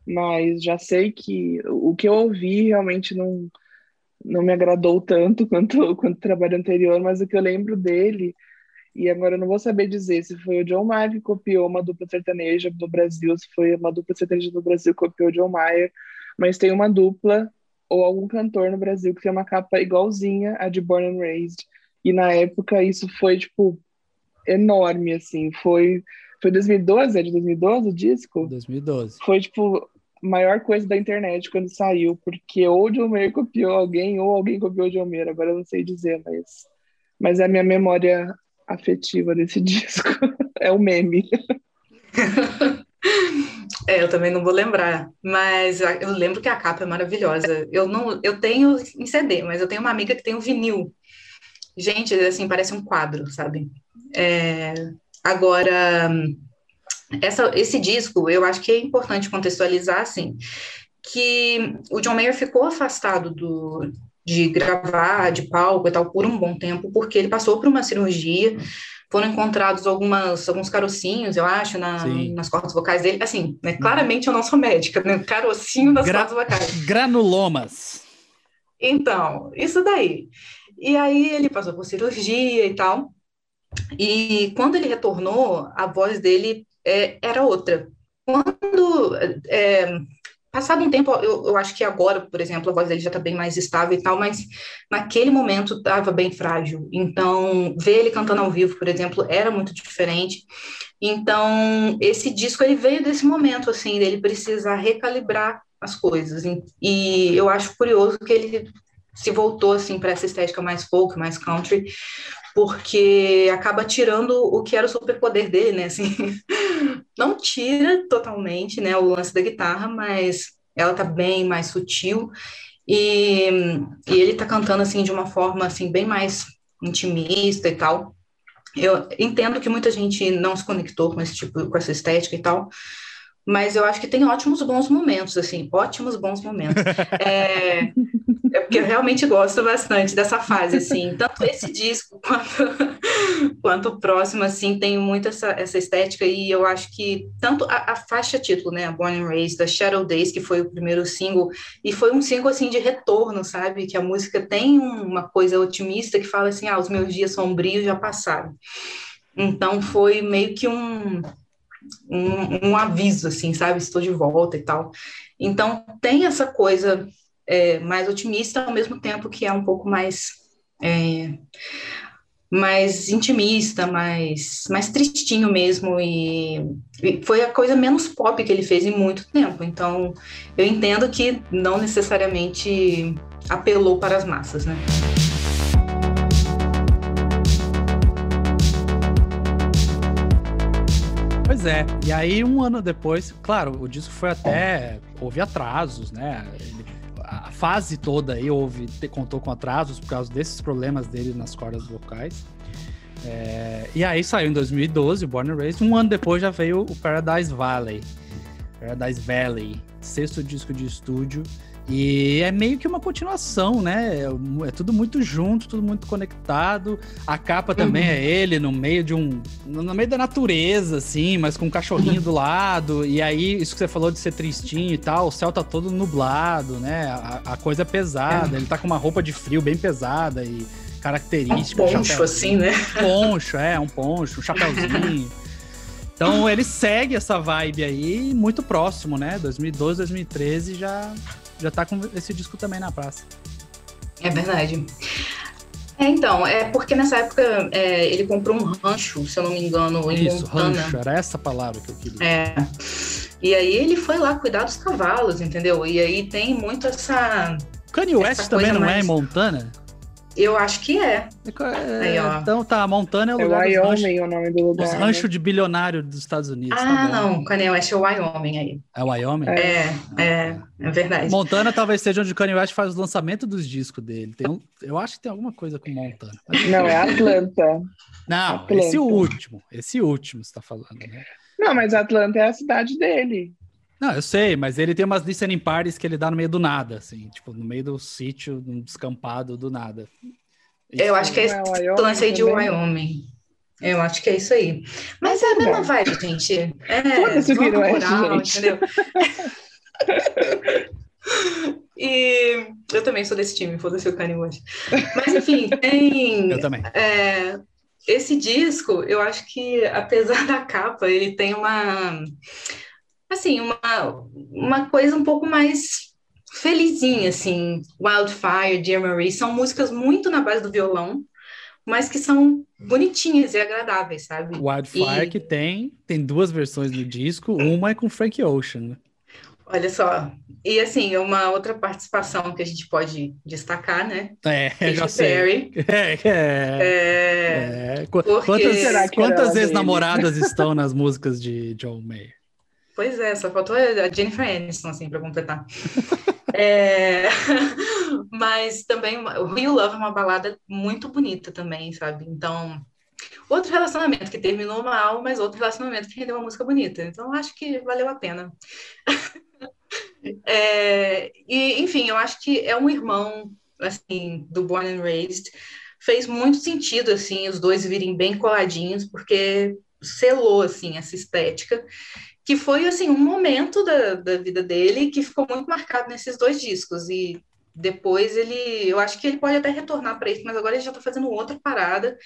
mas já sei que o que eu ouvi realmente não, não me agradou tanto quanto, quanto o trabalho anterior, mas o que eu lembro dele, e agora eu não vou saber dizer se foi o John Mayer que copiou uma dupla sertaneja no Brasil, se foi uma dupla sertaneja no Brasil que copiou o John Mayer, mas tem uma dupla ou algum cantor no Brasil que tem uma capa igualzinha a de Born and Raised, e na época isso foi, tipo, enorme, assim. Foi, foi 2012, é de 2012 o disco? 2012. Foi, tipo, maior coisa da internet quando saiu, porque ou o John copiou alguém, ou alguém copiou o John agora eu não sei dizer, mas, mas é a minha memória afetiva desse disco. é o um meme. É, eu também não vou lembrar, mas eu lembro que a capa é maravilhosa. Eu não, eu tenho em CD, mas eu tenho uma amiga que tem um vinil. Gente, assim, parece um quadro, sabe? É, agora, essa, esse disco, eu acho que é importante contextualizar, assim, que o John Mayer ficou afastado do, de gravar, de palco e tal, por um bom tempo, porque ele passou por uma cirurgia, foram encontrados algumas, alguns carocinhos, eu acho, na, nas cordas vocais dele. Assim, né, claramente eu não sou médica, né? Carocinho nas Gra cordas vocais. Granulomas. Então, isso daí. E aí ele passou por cirurgia e tal. E quando ele retornou, a voz dele é, era outra. Quando é, passado um tempo, eu, eu, acho que agora, por exemplo, a voz dele já está bem mais estável e tal, mas naquele momento estava bem frágil. Então, ver ele cantando ao vivo, por exemplo, era muito diferente. Então, esse disco ele veio desse momento assim, dele precisar recalibrar as coisas. E eu acho curioso que ele se voltou assim para essa estética mais folk, mais country, porque acaba tirando o que era o superpoder dele, né? Assim, não tira totalmente, né, o lance da guitarra, mas ela tá bem mais sutil e, e ele tá cantando assim de uma forma assim bem mais intimista e tal. Eu entendo que muita gente não se conectou com esse tipo, com essa estética e tal, mas eu acho que tem ótimos bons momentos, assim, ótimos bons momentos. É, é porque eu realmente gosto bastante dessa fase, assim, tanto esse disco quanto, quanto o próximo, assim, tem muito essa, essa estética e eu acho que tanto a, a faixa título, né, a Born and Raised, da Shadow Days, que foi o primeiro single, e foi um single, assim, de retorno, sabe, que a música tem uma coisa otimista que fala assim, ah, os meus dias sombrios já passaram. Então foi meio que um um, um aviso, assim, sabe? Estou de volta e tal. Então, tem essa coisa é, mais otimista, ao mesmo tempo que é um pouco mais. É, mais intimista, mais, mais tristinho mesmo, e, e, foi a coisa menos pop que ele fez em muito tempo. Então, eu entendo que não necessariamente apelou para as massas, né? Pois é, e aí um ano depois, claro, o disco foi até. houve atrasos, né? A fase toda aí houve, contou com atrasos por causa desses problemas dele nas cordas vocais. É, e aí saiu em 2012 o Born and Raised. Um ano depois já veio o Paradise Valley. Paradise Valley, sexto disco de estúdio. E é meio que uma continuação, né? É, é, tudo muito junto, tudo muito conectado. A capa também uhum. é ele no meio de um. No meio da natureza, assim, mas com um cachorrinho uhum. do lado. E aí, isso que você falou de ser tristinho e tal, o céu tá todo nublado, né? A, a coisa é pesada. É. Ele tá com uma roupa de frio bem pesada e característica. Um poncho, assim, né? Poncho, é, um poncho, um chapéuzinho. Então ele segue essa vibe aí muito próximo, né? 2012, 2013 já já tá com esse disco também na praça. É verdade. É, então, é porque nessa época é, ele comprou um rancho, se eu não me engano, em Isso, Montana. rancho, era essa palavra que eu queria. É. E aí ele foi lá cuidar dos cavalos, entendeu? E aí tem muito essa. Kanye West também não mais... é em Montana? Eu acho que é. é Aí, então tá, Montana é o é lugar é Wyoming o nome do lugar. Os né? de bilionário dos Estados Unidos. Tá ah, tá não, Kanye West é o Wyoming aí. É o Wyoming? É, é, é verdade. Montana talvez seja onde o Kanye West faz o lançamento dos discos dele. Tem um, eu acho que tem alguma coisa com Montana. Não, é Atlanta. Não, Atlanta. esse último. Esse último você tá falando, né? Não, mas Atlanta é a cidade dele. Não, eu sei, mas ele tem umas listening parties que ele dá no meio do nada, assim, tipo, no meio do sítio, num descampado do nada. Eu acho que é esse é lance aí de Wyoming. Eu acho que é isso aí. Mas é a mesma vibe, gente. É, Foda-se o rural, entendeu? e eu também sou desse time, foda-se o Kanye West. Mas enfim, tem. Eu também. É, esse disco, eu acho que, apesar da capa, ele tem uma. Assim, uma, uma coisa um pouco mais felizinha, assim. Wildfire, Dear Marie, são músicas muito na base do violão, mas que são bonitinhas e agradáveis, sabe? Wildfire e... que tem, tem duas versões do disco, uma é com Frank Ocean. Né? Olha só. E assim, uma outra participação que a gente pode destacar, né? É, Katy já sei. É, é, é. é. Porque... Quantas, quantas ex-namoradas estão nas músicas de John Mayer? Pois é, só faltou a Jennifer Aniston, assim, para completar. é... Mas também o Rio Love é uma balada muito bonita também, sabe? Então, outro relacionamento que terminou mal, mas outro relacionamento que rendeu uma música bonita. Então, acho que valeu a pena. é... E, enfim, eu acho que é um irmão, assim, do Born and Raised. Fez muito sentido, assim, os dois virem bem coladinhos, porque selou, assim, essa estética que foi assim um momento da, da vida dele que ficou muito marcado nesses dois discos e depois ele, eu acho que ele pode até retornar para isso, mas agora ele já está fazendo outra parada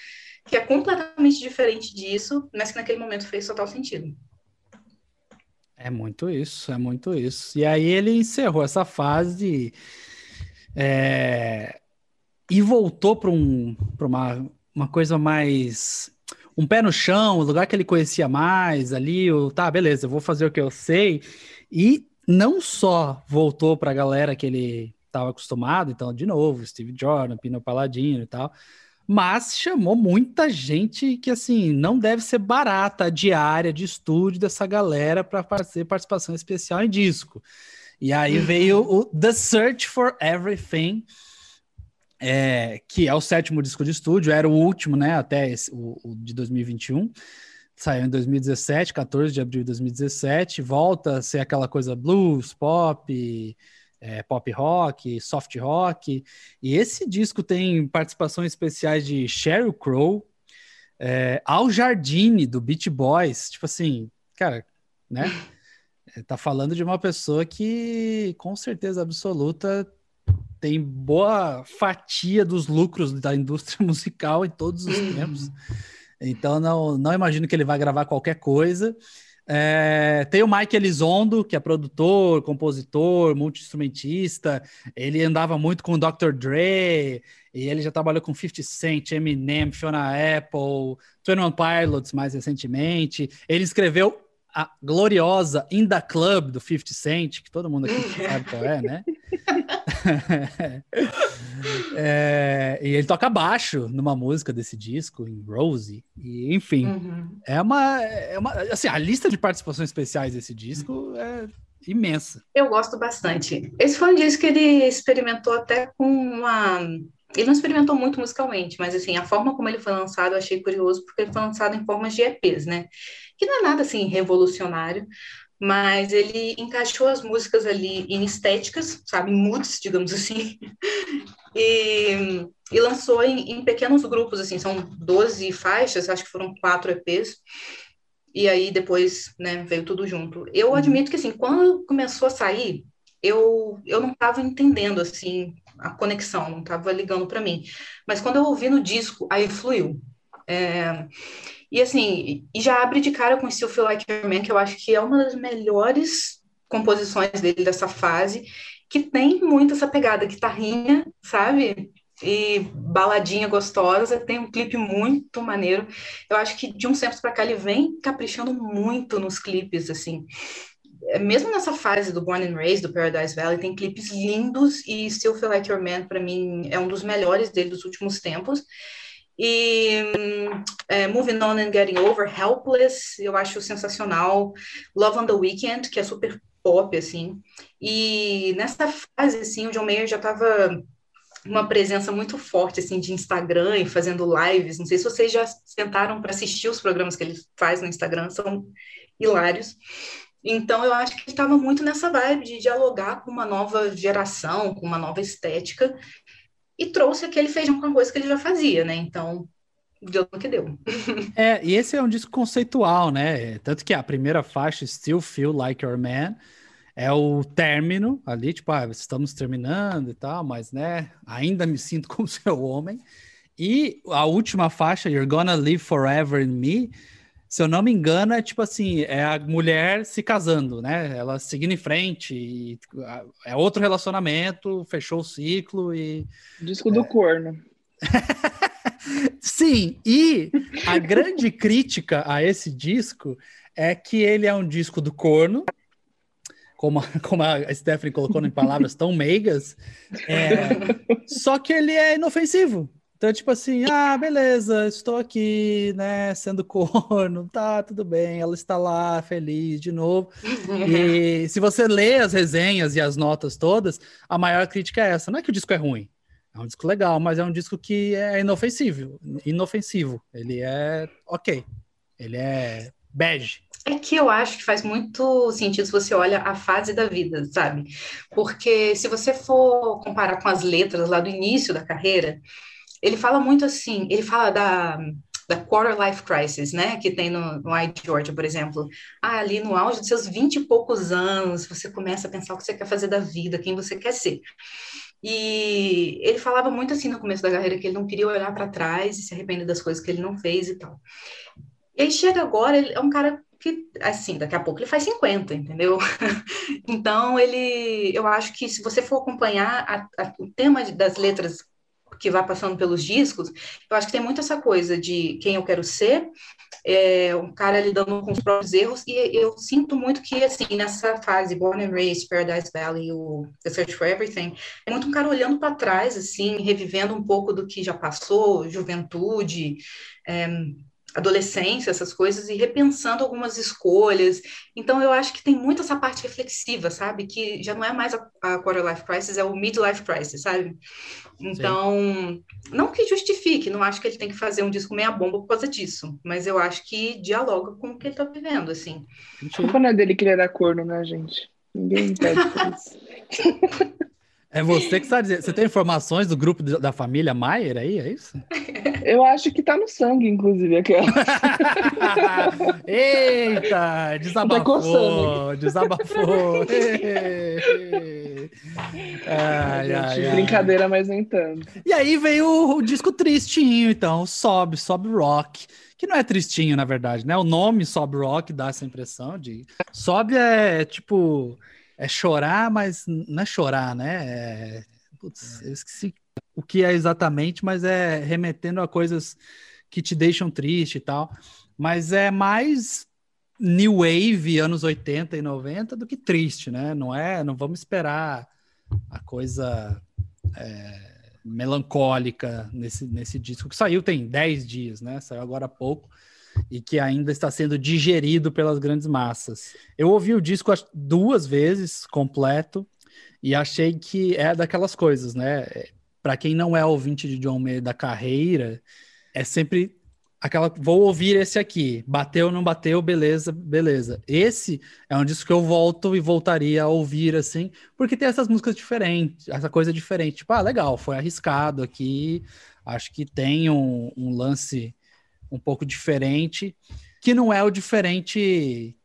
que é completamente diferente disso, mas que naquele momento fez total sentido. É muito isso, é muito isso. E aí ele encerrou essa fase é, e voltou para um, uma, uma coisa mais um pé no chão, o lugar que ele conhecia mais ali, o, tá, beleza, eu vou fazer o que eu sei. E não só voltou para a galera que ele estava acostumado, então, de novo, Steve Jordan, Pino Paladino e tal, mas chamou muita gente que, assim, não deve ser barata a diária de estúdio dessa galera para fazer participação especial em disco. E aí veio o The Search for Everything, é, que é o sétimo disco de estúdio, era o último, né, até esse, o, o, de 2021. Saiu em 2017, 14 de abril de 2017. Volta a ser aquela coisa blues, pop, é, pop rock, soft rock. E esse disco tem participações especiais de Sheryl Crow, é, Al Jardine, do Beach Boys. Tipo assim, cara, né? Tá falando de uma pessoa que, com certeza absoluta, tem boa fatia dos lucros da indústria musical em todos os tempos. Então não, não imagino que ele vai gravar qualquer coisa. É, tem o Mike Elizondo, que é produtor, compositor, multi-instrumentista. Ele andava muito com o Dr. Dre, e ele já trabalhou com 50 Cent, Eminem, Fiona Apple, 21 Pilots mais recentemente. Ele escreveu a gloriosa In The Club do 50 Cent, que todo mundo aqui sabe qual é, né? é, e ele toca baixo numa música desse disco, em Rose, e enfim, uhum. é, uma, é uma. Assim, a lista de participações especiais desse disco é imensa. Eu gosto bastante. Esse foi um disco que ele experimentou até com uma. Ele não experimentou muito musicalmente, mas assim, a forma como ele foi lançado eu achei curioso, porque ele foi lançado em formas de EPs, né? Que não é nada assim revolucionário, mas ele encaixou as músicas ali em estéticas, sabe, em moods, digamos assim, e, e lançou em, em, pequenos grupos, assim, são 12 faixas, acho que foram quatro EPs, e aí depois, né, veio tudo junto. Eu uhum. admito que, assim, quando começou a sair, eu, eu não estava entendendo, assim, a conexão, não estava ligando para mim, mas quando eu ouvi no disco, aí fluiu. É, e assim, e já abre de cara com Still Feel Like a Man, que eu acho que é uma das melhores composições dele dessa fase, que tem muito essa pegada guitarrinha, sabe? E baladinha gostosa, tem um clipe muito maneiro. Eu acho que de uns tempos para cá ele vem caprichando muito nos clipes, assim. É, mesmo nessa fase do Born and Raised, do Paradise Valley, tem clipes lindos e Still Feel Like Your Man, para mim, é um dos melhores dele dos últimos tempos. E é, Moving On and Getting Over, Helpless, eu acho sensacional. Love on the Weekend, que é super pop, assim. E nessa fase, assim, o John Mayer já estava uma presença muito forte, assim, de Instagram e fazendo lives. Não sei se vocês já sentaram para assistir os programas que ele faz no Instagram, são hilários. Então, eu acho que ele estava muito nessa vibe de dialogar com uma nova geração, com uma nova estética, e trouxe aquele feijão com arroz que ele já fazia, né? Então, deu o que deu. É, e esse é um disco conceitual, né? Tanto que a primeira faixa, Still Feel Like Your Man, é o término ali, tipo, ah, estamos terminando e tal, mas, né, ainda me sinto como seu homem. E a última faixa, You're Gonna Live Forever in Me, se eu não me engano, é tipo assim, é a mulher se casando, né? Ela seguindo em frente, é outro relacionamento, fechou o ciclo e. Disco do é... corno. Sim, e a grande crítica a esse disco é que ele é um disco do corno, como, como a Stephanie colocou em palavras tão meigas, é, só que ele é inofensivo. Então, tipo assim, ah, beleza, estou aqui, né, sendo corno, tá, tudo bem, ela está lá, feliz de novo. E se você lê as resenhas e as notas todas, a maior crítica é essa. Não é que o disco é ruim, é um disco legal, mas é um disco que é inofensivo, inofensivo. Ele é ok, ele é bege. É que eu acho que faz muito sentido se você olha a fase da vida, sabe? Porque se você for comparar com as letras lá do início da carreira, ele fala muito assim, ele fala da, da quarter life crisis, né, que tem no, no I, Georgia, por exemplo. Ah, ali no auge dos seus vinte e poucos anos, você começa a pensar o que você quer fazer da vida, quem você quer ser. E ele falava muito assim no começo da carreira que ele não queria olhar para trás e se arrepender das coisas que ele não fez e tal. E aí chega agora, ele é um cara que, assim, daqui a pouco ele faz 50, entendeu? então, ele, eu acho que se você for acompanhar a, a, o tema das letras que vai passando pelos discos, eu acho que tem muito essa coisa de quem eu quero ser, é, um cara lidando com os próprios erros, e eu sinto muito que, assim, nessa fase, Born and Raised, Paradise Valley, o The Search for Everything, é muito um cara olhando para trás, assim, revivendo um pouco do que já passou, juventude, é, adolescência, essas coisas, e repensando algumas escolhas. Então, eu acho que tem muito essa parte reflexiva, sabe? Que já não é mais a, a quarter life crisis, é o midlife crisis, sabe? Então, Sim. não que justifique, não acho que ele tem que fazer um disco meia bomba por causa disso, mas eu acho que dialoga com o que ele tá vivendo, assim. Não é dele que ele era corno, né, gente? Ninguém impede isso. É você que está dizendo. Você tem informações do grupo da família Maier aí, é isso? Eu acho que tá no sangue, inclusive, aquela. Eita! Desabafou! Desabafou! ai, ai, ai, brincadeira, mas nem tanto. E aí veio o, o disco tristinho, então, Sobe, Sobe Rock que não é tristinho, na verdade, né? O nome Sobe Rock dá essa impressão de. Sobe é tipo é chorar, mas não é chorar, né? É... Putz, eu esqueci o que é exatamente, mas é remetendo a coisas que te deixam triste e tal. Mas é mais new wave anos 80 e 90 do que triste, né? Não é, não vamos esperar a coisa é, melancólica nesse, nesse disco que saiu tem 10 dias, né? Saiu agora há pouco e que ainda está sendo digerido pelas grandes massas. Eu ouvi o disco duas vezes completo e achei que é daquelas coisas, né? Para quem não é ouvinte de John Mayer da carreira, é sempre aquela vou ouvir esse aqui, bateu não bateu, beleza, beleza. Esse é um disco que eu volto e voltaria a ouvir assim, porque tem essas músicas diferentes, essa coisa diferente. Tipo, ah, legal, foi arriscado aqui. Acho que tem um, um lance um pouco diferente, que não é o diferente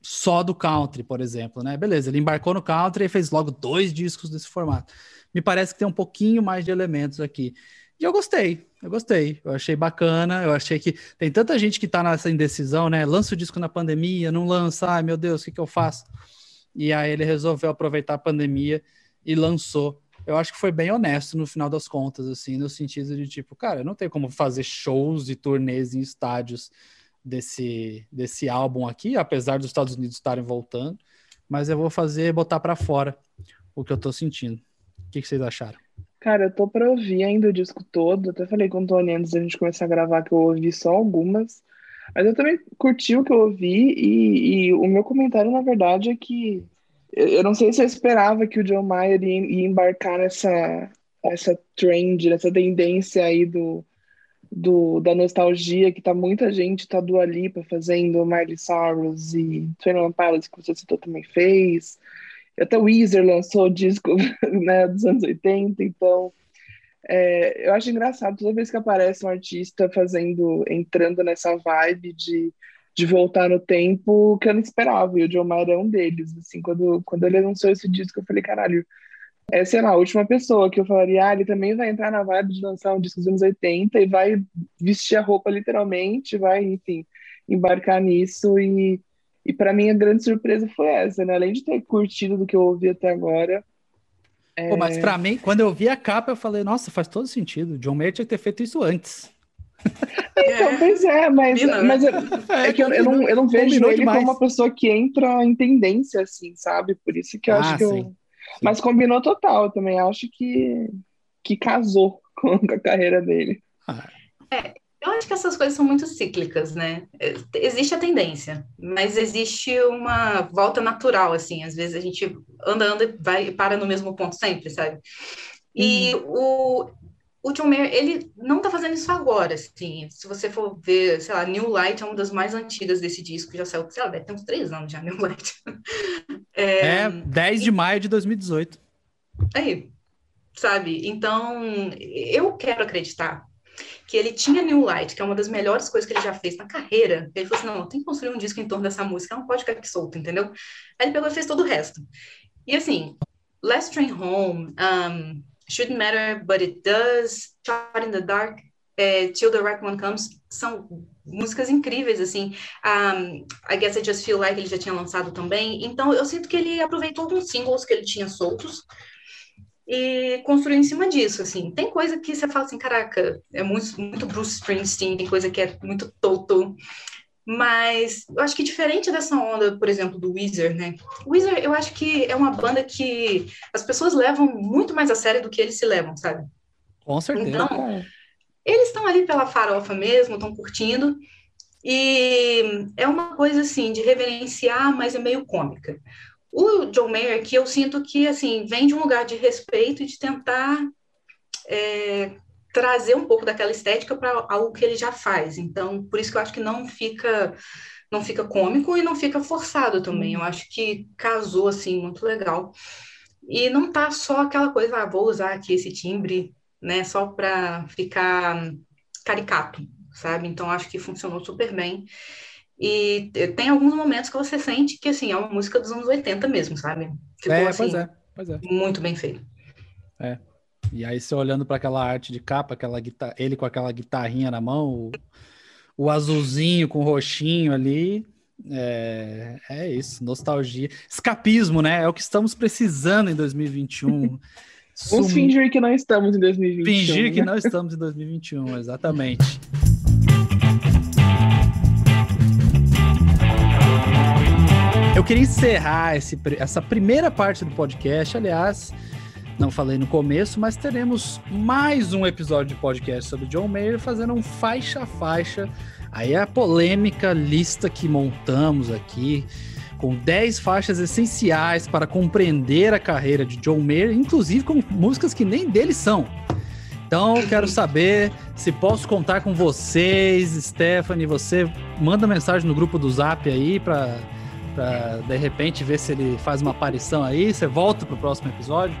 só do country, por exemplo, né? Beleza, ele embarcou no country e fez logo dois discos desse formato. Me parece que tem um pouquinho mais de elementos aqui. E eu gostei, eu gostei, eu achei bacana, eu achei que tem tanta gente que tá nessa indecisão, né? Lança o disco na pandemia, não lança, ai meu Deus, o que, que eu faço? E aí ele resolveu aproveitar a pandemia e lançou eu acho que foi bem honesto no final das contas, assim, no sentido de tipo, cara, não tem como fazer shows e turnês em estádios desse, desse álbum aqui, apesar dos Estados Unidos estarem voltando, mas eu vou fazer, botar para fora o que eu tô sentindo. O que, que vocês acharam? Cara, eu tô pra ouvir ainda o disco todo. Até falei com o Tony antes da gente começar a gravar que eu ouvi só algumas. Mas eu também curti o que eu ouvi e, e o meu comentário, na verdade, é que eu não sei se eu esperava que o John Mayer ia, embarcar nessa, essa trend, nessa tendência aí do, do, da nostalgia, que tá muita gente, tá do Lipa fazendo Miley Cyrus e Twenty One Pilots, que você citou, também fez. Até o Weezer lançou o disco né, dos anos 80, então é, eu acho engraçado toda vez que aparece um artista fazendo, entrando nessa vibe de de voltar no tempo que eu não esperava. E o John Mayer é um deles. Assim, quando, quando ele anunciou esse disco, eu falei, caralho, é, sei lá, a última pessoa que eu falaria, ah, ele também vai entrar na vibe de lançar um disco dos anos 80 e vai vestir a roupa literalmente, vai, enfim, embarcar nisso. E, e para mim a grande surpresa foi essa, né? Além de ter curtido do que eu ouvi até agora. É... Pô, mas para mim, quando eu vi a capa, eu falei, nossa, faz todo sentido. John Mayer tinha que ter feito isso antes. Então, é. pois é, mas, mas é, é, que eu, eu, não, eu não vejo Combinou ele demais. como uma pessoa que entra em tendência, assim, sabe? Por isso que eu ah, acho que sim, eu. Sim. Mas combinou total, eu também acho que, que casou com a carreira dele. Ah. É, eu acho que essas coisas são muito cíclicas, né? É, existe a tendência, mas existe uma volta natural, assim. Às vezes a gente anda, anda e vai e para no mesmo ponto sempre, sabe? E uhum. o, o John Mayer, ele não tá fazendo isso agora, assim, se você for ver, sei lá, New Light é uma das mais antigas desse disco, já saiu, sei lá, deve ter uns três anos já, New Light. é, é 10 de maio de 2018. Aí, sabe, então, eu quero acreditar que ele tinha New Light, que é uma das melhores coisas que ele já fez na carreira, ele falou assim, não, tem que construir um disco em torno dessa música, não pode ficar aqui solto, entendeu? Aí ele pegou e fez todo o resto. E assim, Last Train Home, um, Shouldn't Matter, But It Does, Shot in the Dark, é, Till the Right One Comes, são músicas incríveis, assim. Um, I Guess I Just Feel Like ele já tinha lançado também. Então, eu sinto que ele aproveitou alguns singles que ele tinha soltos e construiu em cima disso, assim. Tem coisa que você fala assim, caraca, é muito, muito Bruce Springsteen, tem coisa que é muito Toto. Mas eu acho que diferente dessa onda, por exemplo, do Weezer, né? O Weezer, eu acho que é uma banda que as pessoas levam muito mais a sério do que eles se levam, sabe? Com certeza. Então, eles estão ali pela farofa mesmo, estão curtindo. E é uma coisa, assim, de reverenciar, mas é meio cômica. O John Mayer, que eu sinto que, assim, vem de um lugar de respeito e de tentar é, trazer um pouco daquela estética para algo que ele já faz. Então, por isso que eu acho que não fica não fica cômico e não fica forçado também. Eu acho que casou assim muito legal. E não tá só aquela coisa, ah, vou usar aqui esse timbre, né, só para ficar caricato, sabe? Então acho que funcionou super bem. E tem alguns momentos que você sente que assim é uma música dos anos 80 mesmo, sabe? Ficou é, assim, pois é, pois é. muito bem feito. É. E aí você olhando para aquela arte de capa, aquela guitarra, ele com aquela guitarrinha na mão, o, o azulzinho com o roxinho ali, é, é isso, nostalgia. Escapismo, né? É o que estamos precisando em 2021. Vamos fingir que não estamos em 2021. Fingir né? que não estamos em 2021, exatamente. Eu queria encerrar esse, essa primeira parte do podcast. Aliás, não falei no começo, mas teremos mais um episódio de podcast sobre John Mayer fazendo um faixa a faixa. Aí é a polêmica lista que montamos aqui, com 10 faixas essenciais para compreender a carreira de John Mayer, inclusive com músicas que nem dele são. Então, quero saber se posso contar com vocês, Stephanie. Você manda mensagem no grupo do Zap aí para de repente ver se ele faz uma aparição aí. Você volta pro próximo episódio.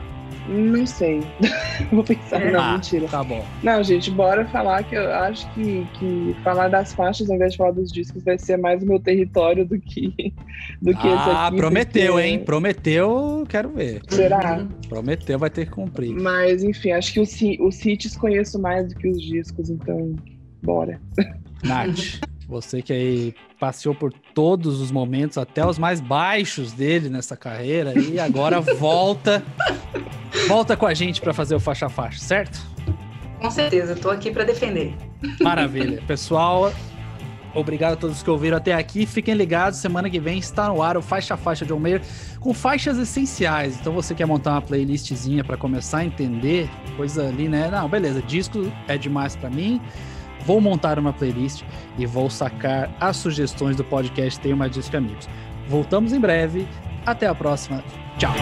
Não sei. Vou pensar, não, ah, mentira. Tá bom. Não, gente, bora falar que eu acho que, que falar das faixas ao invés de falar dos discos vai ser mais o meu território do que, do que ah, esse aqui. Ah, prometeu, porque... hein? Prometeu, quero ver. Será? Prometeu, vai ter que cumprir. Mas, enfim, acho que os, os hits conheço mais do que os discos, então, bora. Nath, você que aí passeou por todos os momentos, até os mais baixos dele nessa carreira, e agora volta Volta com a gente para fazer o faixa a faixa, certo? Com certeza, estou aqui para defender. Maravilha. Pessoal, obrigado a todos que ouviram até aqui. Fiquem ligados, semana que vem está no ar o Faixa a Faixa de Almeida com faixas essenciais. Então você quer montar uma playlistzinha para começar a entender coisa ali, né? Não, beleza, disco é demais para mim. Vou montar uma playlist e vou sacar as sugestões do podcast Tenho Mais Disco Amigos. Voltamos em breve. Até a próxima. Tchau.